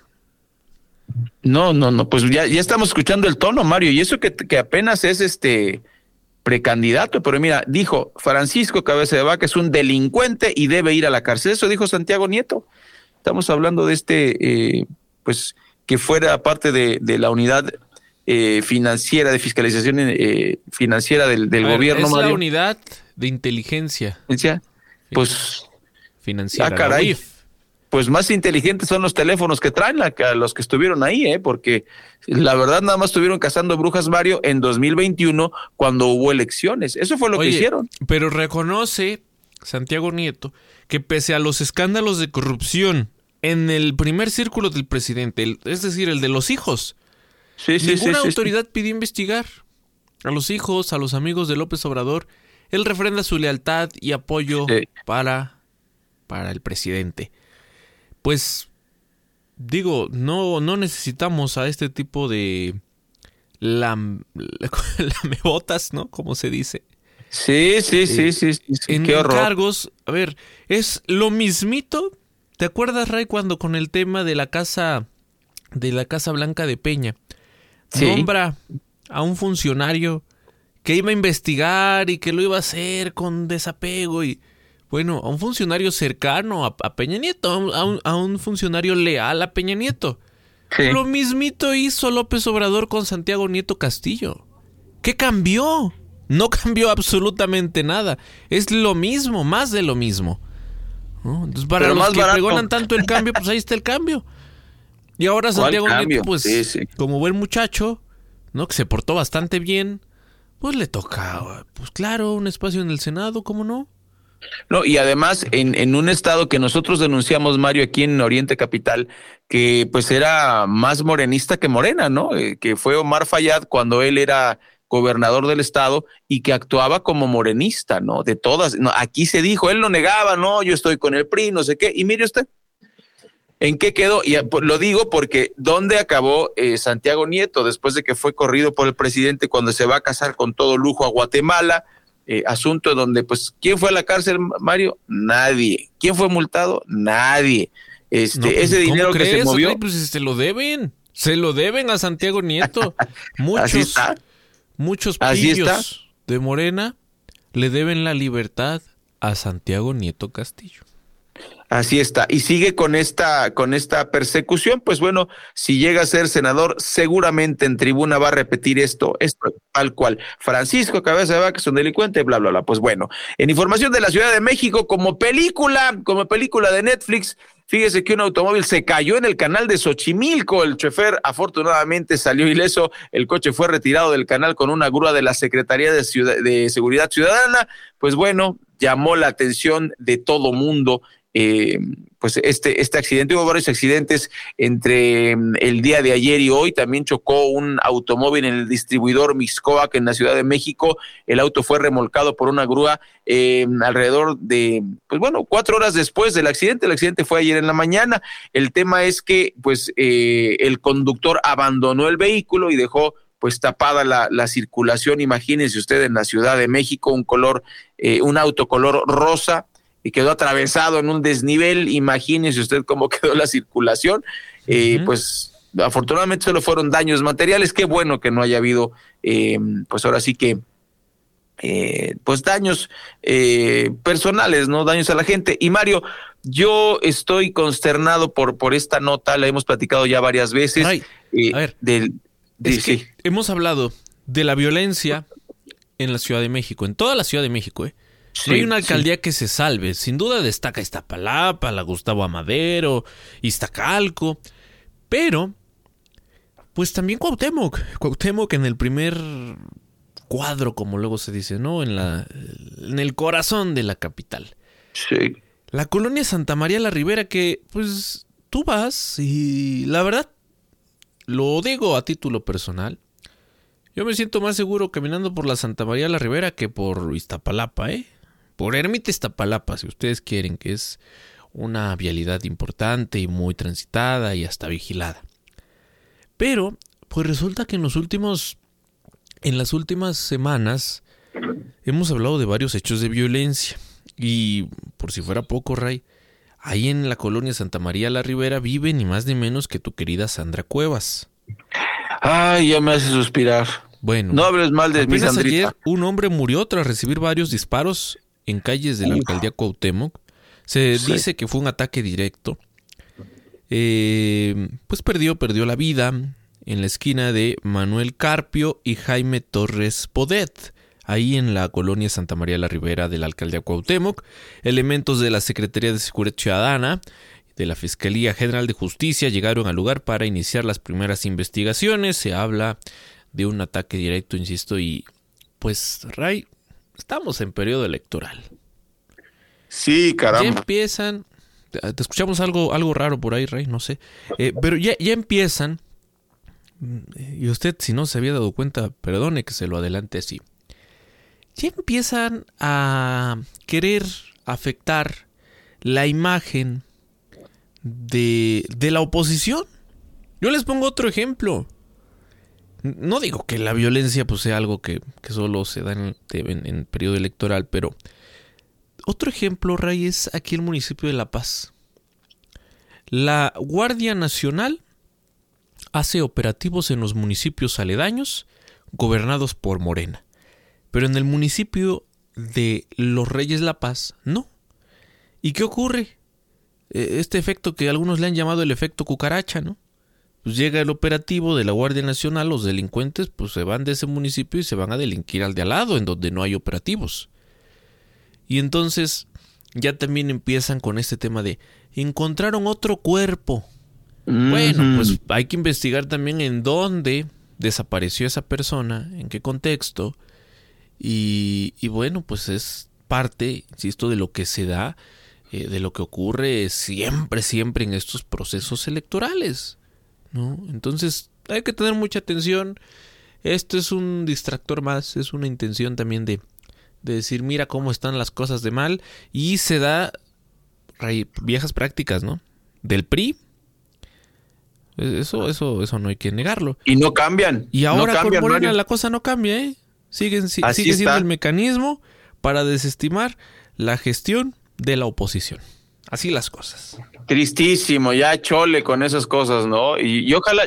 No, no, no, pues ya, ya estamos escuchando el tono, Mario, y eso que, que apenas es este precandidato, pero mira, dijo Francisco Cabeza de Vaca es un delincuente y debe ir a la cárcel. Eso dijo Santiago Nieto. Estamos hablando de este, eh, pues, que fuera parte de, de la unidad eh, financiera, de fiscalización eh, financiera del, del A ver, gobierno, es la unidad de inteligencia Pues, financiera. ah, caray. Pues más inteligentes son los teléfonos que traen la, los que estuvieron ahí, ¿eh? porque la verdad nada más estuvieron cazando brujas Mario en 2021 cuando hubo elecciones. Eso fue lo Oye, que hicieron. Pero reconoce Santiago Nieto que pese a los escándalos de corrupción en el primer círculo del presidente, el- es decir, el de los hijos, Sí, sí, ninguna sí, autoridad pidió investigar a los hijos, a los amigos de López Obrador. Él refrenda su lealtad y apoyo para, para el presidente. pues digo, no, no necesitamos a este tipo de lam, lamebotas, ¿no? Como se dice. Sí, sí, sí, sí, sí, en qué cargos, a ver, es lo mismito. ¿Te acuerdas, Ray, cuando con el tema de la casa de la Casa Blanca de Peña Sí. nombra a un funcionario que iba a investigar y que lo iba a hacer con desapego y bueno, a un funcionario cercano a, a Peña Nieto, a un, a funcionario leal a Peña Nieto. Lo mismito hizo López Obrador con Santiago Nieto Castillo. ¿Qué cambió? No cambió absolutamente nada. Es lo mismo, más de lo mismo. ¿no? Entonces, para Pero los más que barato. pregonan tanto el cambio, pues ahí está el cambio. Y ahora ¿Cuál Santiago? Nieto, pues, Sí, sí. como buen muchacho, ¿no? Que se portó bastante bien, pues le toca, pues claro, un espacio en el Senado, ¿cómo no? No, y además en, en un estado que nosotros denunciamos, Mario, aquí en Oriente Capital, que pues era más morenista que morena, ¿no? Eh, que fue Omar Fayad cuando él era gobernador del estado y que actuaba como morenista, ¿no? De todas. No, aquí se dijo, él lo negaba, no, yo estoy con el PRI, no sé qué. Y mire usted, ¿en qué quedó? Y eh, lo digo porque ¿dónde acabó eh, Santiago Nieto después de que fue corrido por el presidente cuando se va a casar con todo lujo a Guatemala? eh, asunto donde, pues, ¿quién fue a la cárcel, Mario? Nadie. ¿Quién fue multado? Nadie. Este, No, pues, ese ¿cómo dinero que se movió. Pues se lo deben. Se lo deben a Santiago Nieto. Muchos, Así está. muchos Así está. de Morena le deben la libertad a Santiago Nieto Castillo. Así está. Y sigue con esta, con esta persecución. Pues bueno, si llega a ser senador, seguramente en tribuna va a repetir esto, esto tal cual. Francisco Cabeza de Vaca es un delincuente, bla, bla, bla. Pues bueno, en información de la Ciudad de México, como película, como película de Netflix, fíjese que un automóvil se cayó en el canal de Xochimilco. El chofer afortunadamente salió ileso. El coche fue retirado del canal con una grúa de la Secretaría de, de Seguridad Ciudadana. Pues bueno, llamó la atención de todo mundo eh, pues este, este accidente, hubo varios accidentes entre mm, el día de ayer y hoy, también chocó un automóvil en el distribuidor Mixcoac en la Ciudad de México, el auto fue remolcado por una grúa eh, alrededor de, pues bueno, cuatro horas después del accidente, el accidente fue ayer en la mañana, el tema es que pues eh, el conductor abandonó el vehículo y dejó pues tapada la, la circulación, imagínense usted en la Ciudad de México, un color, eh, un auto color rosa, y quedó atravesado en un desnivel. Imagínese usted cómo quedó la circulación. Eh, Pues afortunadamente solo fueron daños materiales. Qué bueno que no haya habido, eh, pues ahora sí que, eh, pues daños eh, personales, ¿no? Daños a la gente. Y Mario, yo estoy consternado por, por esta nota, la hemos platicado ya varias veces. Ray, eh, a ver. del, de- Es que sí. hemos hablado de la violencia en la Ciudad de México, en toda la Ciudad de México, ¿eh? Sí, no hay una sí. alcaldía que se salve. Sin duda destaca Iztapalapa, la Gustavo Amadero, Iztacalco. Pero, pues también Cuauhtémoc. Cuauhtémoc en el primer cuadro, como luego se dice, ¿no? En, la, en el corazón de la capital. Sí. La colonia Santa María la Ribera que, pues, tú vas y la verdad, lo digo a título personal, yo me siento más seguro caminando por la Santa María la Ribera que por Iztapalapa, ¿eh? Por Ermita Iztapalapa, si ustedes quieren, que es una vialidad importante y muy transitada y hasta vigilada. Pero, pues resulta que en los últimos, en las últimas semanas, hemos hablado de varios hechos de violencia. Y por si fuera poco, Ray, ahí en la colonia Santa María la Ribera vive ni más ni menos que tu querida Sandra Cuevas. Ay, ya me hace suspirar. Bueno, No hables mal de mi Sandrita. ayer un hombre murió tras recibir varios disparos en calles de la alcaldía Cuauhtémoc. Se Sí. dice que fue un ataque directo. Eh, pues perdió, perdió la vida en la esquina de Manuel Carpio y Jaime Torres Podet, ahí en la colonia Santa María la Ribera de la alcaldía Cuauhtémoc. Elementos de la Secretaría de Seguridad Ciudadana de la Fiscalía General de Justicia llegaron al lugar para iniciar las primeras investigaciones. Se habla de un ataque directo, insisto, y pues, Ray, estamos en periodo electoral. Sí, Ya caramba. empiezan, te escuchamos algo, algo raro por ahí, Ray, no sé, Eh, pero ya, ya empiezan, mm, y usted si no se había dado cuenta, perdone que se lo adelante así, ya empiezan a querer afectar la imagen de, de la oposición. Yo les pongo otro ejemplo. No digo que la violencia pues, sea algo que, solo se da en, en, periodo electoral, pero otro ejemplo, Ray, es aquí el municipio de La Paz. La Guardia Nacional hace operativos en los municipios aledaños gobernados por Morena. Pero en el municipio de Los Reyes La Paz, no. ¿Y qué ocurre? E, este efecto que algunos le han llamado el efecto cucaracha, ¿no? Pues llega el operativo de la Guardia Nacional, los delincuentes pues se van de ese municipio y se van a delinquir al de al lado, en donde no hay operativos. Y entonces ya también empiezan con este tema de encontraron otro cuerpo. Bueno, pues hay que investigar también en dónde desapareció esa persona, en qué contexto. Y, y bueno, pues es parte, insisto, de lo que se da, eh, de lo que ocurre siempre, siempre en estos procesos electorales. ¿No? Entonces hay que tener mucha atención. Esto es un distractor más, es una intención también de, de decir, mira cómo están las cosas de mal. Y se da viejas prácticas, ¿no? Del PRI. E, eso, eso, eso no hay que negarlo. Y no cambian. Y ahora con Morena la cosa no cambia, ¿eh? sigue siendo el mecanismo para desestimar la gestión de la oposición. Así las cosas. Tristísimo, ya chole con esas cosas, ¿no? Y, ojalá,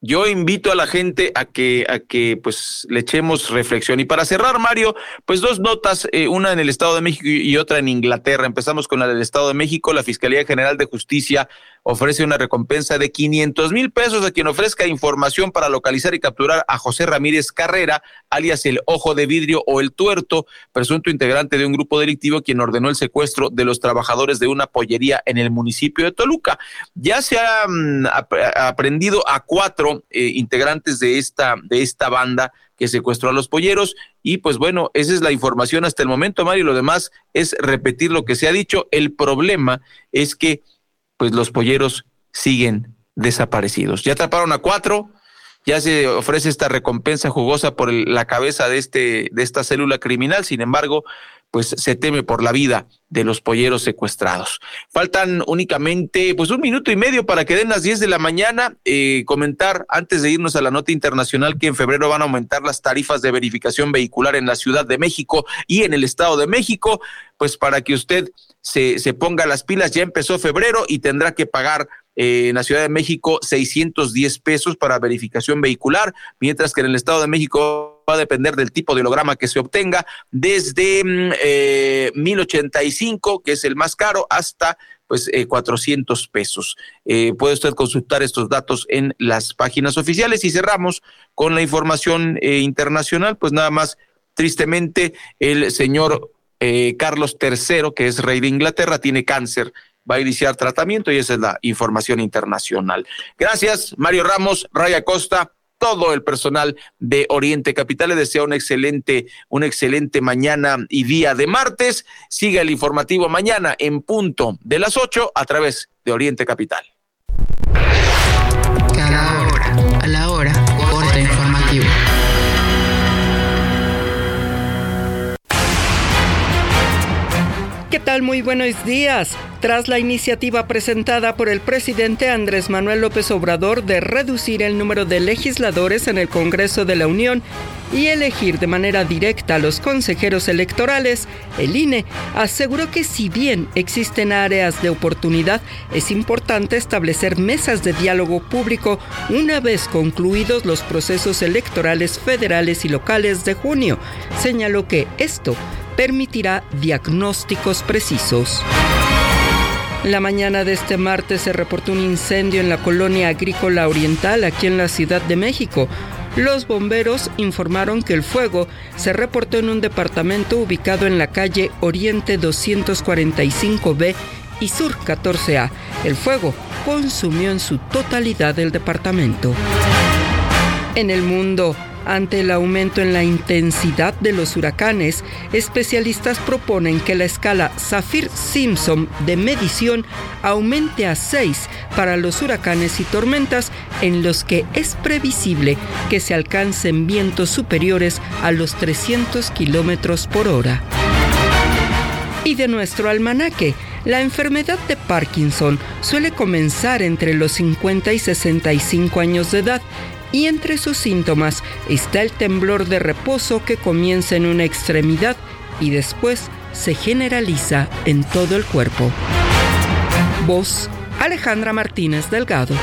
yo invito a la gente a que, a que pues le echemos reflexión. Y para cerrar, Mario, pues dos notas, eh, una en el Estado de México y otra en Inglaterra. Empezamos con la del Estado de México. La Fiscalía General de Justicia ofrece una recompensa de 500 mil pesos a quien ofrezca información para localizar y capturar a José Ramírez Carrera, alias el Ojo de Vidrio o el Tuerto, presunto integrante de un grupo delictivo quien ordenó el secuestro de los trabajadores de una pollería en el municipio de Toluca. Ya se ha mm, aprendido a cuatro eh, integrantes de esta, de esta banda que secuestró a los polleros. Y pues bueno, esa es la información hasta el momento, Mario. Lo demás es repetir lo que se ha dicho. El problema es que pues los polleros siguen desaparecidos. Ya atraparon a cuatro, ya se ofrece esta recompensa jugosa por la cabeza de este de esta célula criminal. Sin embargo, pues se teme por la vida de los polleros secuestrados. Faltan únicamente pues un minuto y medio para que den las 10 de la mañana. Eh, comentar antes de irnos a la nota internacional que en febrero van a aumentar las tarifas de verificación vehicular en la Ciudad de México y en el Estado de México, pues para que usted se, se ponga las pilas, ya empezó febrero y tendrá que pagar eh, en la Ciudad de México 610 pesos para verificación vehicular, mientras que en el Estado de México va a depender del tipo de holograma que se obtenga, desde mm, eh, 1085, que es el más caro, hasta pues eh, 400 pesos. Eh, puede usted consultar estos datos en las páginas oficiales y cerramos con la información eh, internacional, pues nada más, tristemente, el señor eh, Carlos III, que es rey de Inglaterra, tiene cáncer va a iniciar tratamiento y esa es la información internacional. Gracias, Mario Ramos, Raya Costa, todo el personal de Oriente Capital. Les deseo un excelente, una excelente mañana y día de martes. Siga el informativo mañana en punto de las 8 a través de Oriente Capital. Muy buenos días. Tras la iniciativa presentada por el presidente Andrés Manuel López Obrador de reducir el número de legisladores en el Congreso de la Unión y elegir de manera directa a los consejeros electorales, el INE aseguró que si bien existen áreas de oportunidad, es importante establecer mesas de diálogo público una vez concluidos los procesos electorales federales y locales de junio. Señaló que esto permitirá diagnósticos precisos. La mañana de este martes se reportó un incendio en la colonia agrícola oriental aquí en la Ciudad de México. Los bomberos informaron que el fuego se reportó en un departamento ubicado en la calle Oriente 245B y Sur 14A. El fuego consumió en su totalidad el departamento. En el mundo, ante el aumento en la intensidad de los huracanes, especialistas proponen que la escala Saffir-Simpson de medición aumente a 6 para los huracanes y tormentas en los que es previsible que se alcancen vientos superiores a los 300 kilómetros por hora. Y de nuestro almanaque, La enfermedad de Parkinson suele comenzar entre los 50 y 65 años de edad y entre sus síntomas está el temblor de reposo que comienza en una extremidad y después se generaliza en todo el cuerpo. Voz Alejandra Martínez Delgado.